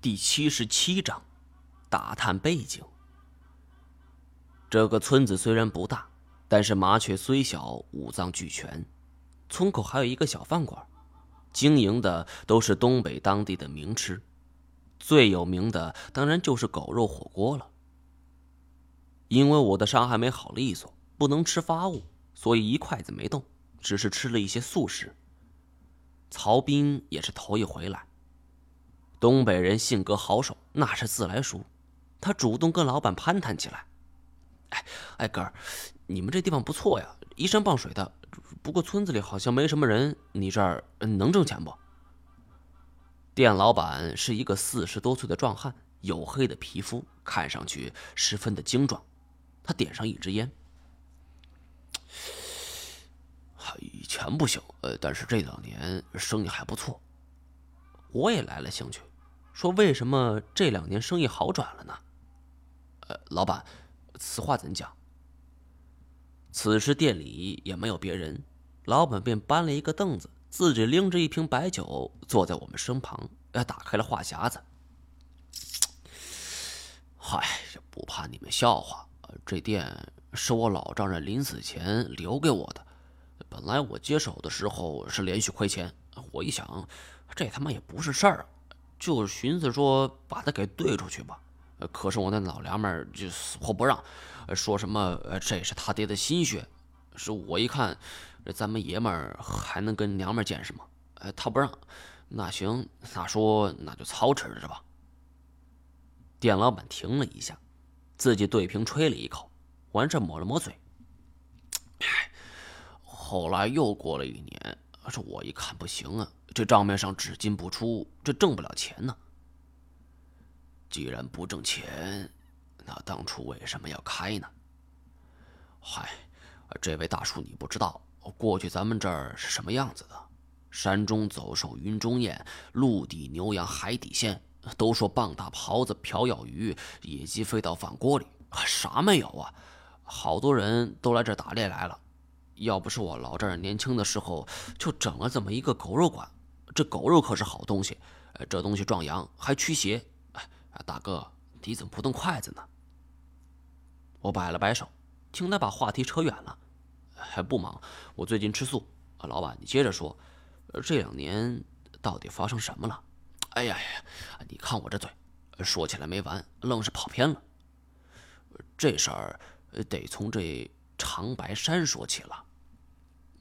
第七十七章，打探背景。这个村子虽然不大，但是麻雀虽小，五脏俱全。村口还有一个小饭馆，经营的都是东北当地的名吃，最有名的当然就是狗肉火锅了。因为我的伤还没好利索，不能吃发物，所以一筷子没动，只是吃了一些素食。曹斌也是头一回来。东北人性格豪爽，那是自来熟。他主动跟老板攀谈起来：“哎，哎哥儿，你们这地方不错呀，依山傍水的。不过村子里好像没什么人，你这儿能挣钱不？”店老板是一个四十多岁的壮汉，黝黑的皮肤，看上去十分的精壮。他点上一支烟：“以前不行，呃，但是这两年生意还不错。”我也来了兴趣。说为什么这两年生意好转了呢？呃，老板，此话怎讲？此时店里也没有别人，老板便搬了一个凳子，自己拎着一瓶白酒坐在我们身旁，呃，打开了话匣子。嗨，不怕你们笑话，这店是我老丈人临死前留给我的。本来我接手的时候是连续亏钱，我一想，这他妈也不是事儿。啊就寻思说把他给兑出去吧，可是我那老娘们就死活不让，说什么这是他爹的心血，是我一看，咱们爷们儿还能跟娘们见识吗？呃，他不让，那行，那说那就操持着吧。店老板停了一下，自己对瓶吹了一口，完事抹了抹嘴。后来又过了一年，这我一看不行啊。这账面上只进不出，这挣不了钱呢。既然不挣钱，那当初为什么要开呢？嗨，这位大叔，你不知道，过去咱们这儿是什么样子的？山中走兽，云中雁，陆地牛羊，海底鲜。都说棒打狍子，瓢舀鱼，野鸡飞到饭锅里，啥没有啊？好多人都来这打猎来了。要不是我老丈人年轻的时候就整了这么一个狗肉馆。这狗肉可是好东西，这东西壮阳还驱邪。哎，大哥，你怎么不动筷子呢？我摆了摆手，听他把话题扯远了。还不忙，我最近吃素。啊老板，你接着说，这两年到底发生什么了？哎呀呀，你看我这嘴，说起来没完，愣是跑偏了。这事儿得从这长白山说起了，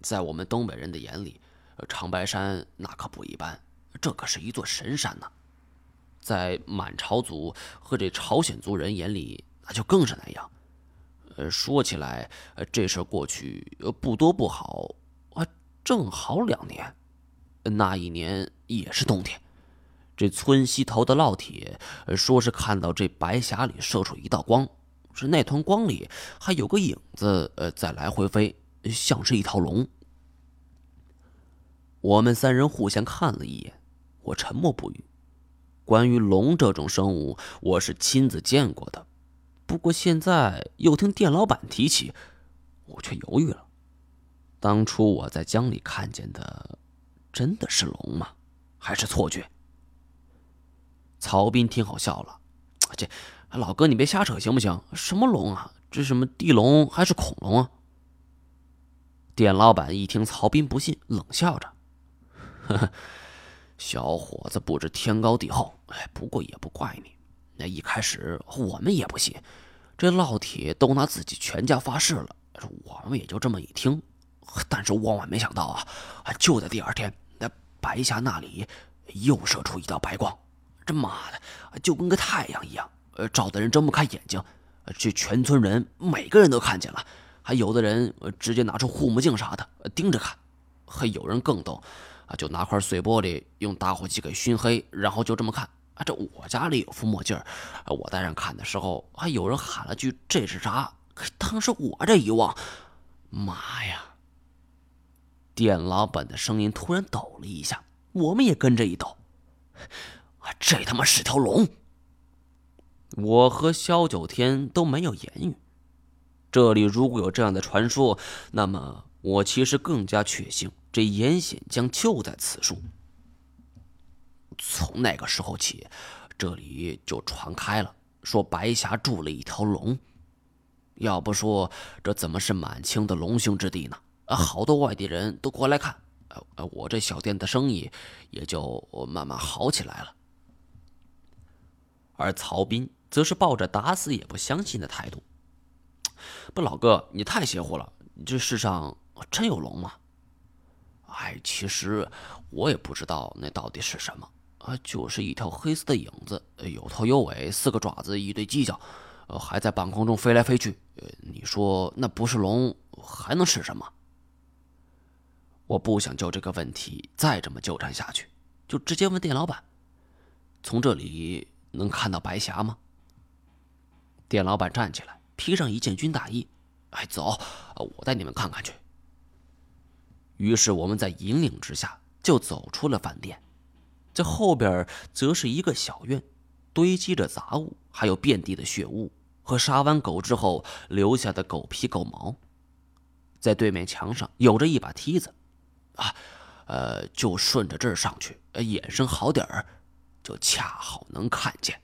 在我们东北人的眼里。长白山那可不一般，这可是一座神山呢，在满朝族和这朝鲜族人眼里，那就更是那样。呃，说起来，这事过去不多不好啊，正好两年。那一年也是冬天，这村西头的烙铁说是看到这白匣里射出一道光，是那团光里还有个影子，呃，在来回飞，像是一条龙。我们三人互相看了一眼，我沉默不语。关于龙这种生物，我是亲自见过的，不过现在又听店老板提起，我却犹豫了。当初我在江里看见的，真的是龙吗？还是错觉？曹斌听好笑了，这老哥你别瞎扯行不行？什么龙啊？这什么地龙还是恐龙啊？店老板一听曹斌不信，冷笑着。呵呵，小伙子不知天高地厚，哎，不过也不怪你。那一开始我们也不信，这烙铁都拿自己全家发誓了，我们也就这么一听。但是万万没想到啊，就在第二天，那白霞那里又射出一道白光，这妈的就跟个太阳一样，呃，照的人睁不开眼睛。这全村人每个人都看见了，还有的人直接拿出护目镜啥的盯着看，还有人更逗。啊，就拿块碎玻璃，用打火机给熏黑，然后就这么看。啊，这我家里有副墨镜我戴上看的时候，还有人喊了句“这是啥”？当时我这一望，妈呀！店老板的声音突然抖了一下，我们也跟着一抖。啊，这他妈是条龙！我和萧九天都没有言语。这里如果有这样的传说，那么我其实更加确信。这严显江就在此处。从那个时候起，这里就传开了，说白霞住了一条龙。要不说这怎么是满清的龙兴之地呢？啊，好多外地人都过来看，呃，我这小店的生意也就慢慢好起来了。而曹斌则是抱着打死也不相信的态度。不，老哥，你太邪乎了！这世上真有龙吗？哎，其实我也不知道那到底是什么啊，就是一条黑色的影子，有头有尾，四个爪子，一对犄角，呃，还在半空中飞来飞去。你说那不是龙还能是什么？我不想就这个问题再这么纠缠下去，就直接问店老板：从这里能看到白霞吗？店老板站起来，披上一件军大衣，哎，走，我带你们看看去。于是我们在引领之下就走出了饭店，这后边则是一个小院，堆积着杂物，还有遍地的血污和杀完狗之后留下的狗皮狗毛。在对面墙上有着一把梯子。啊，呃，就顺着这儿上去，眼神好点儿，就恰好能看见。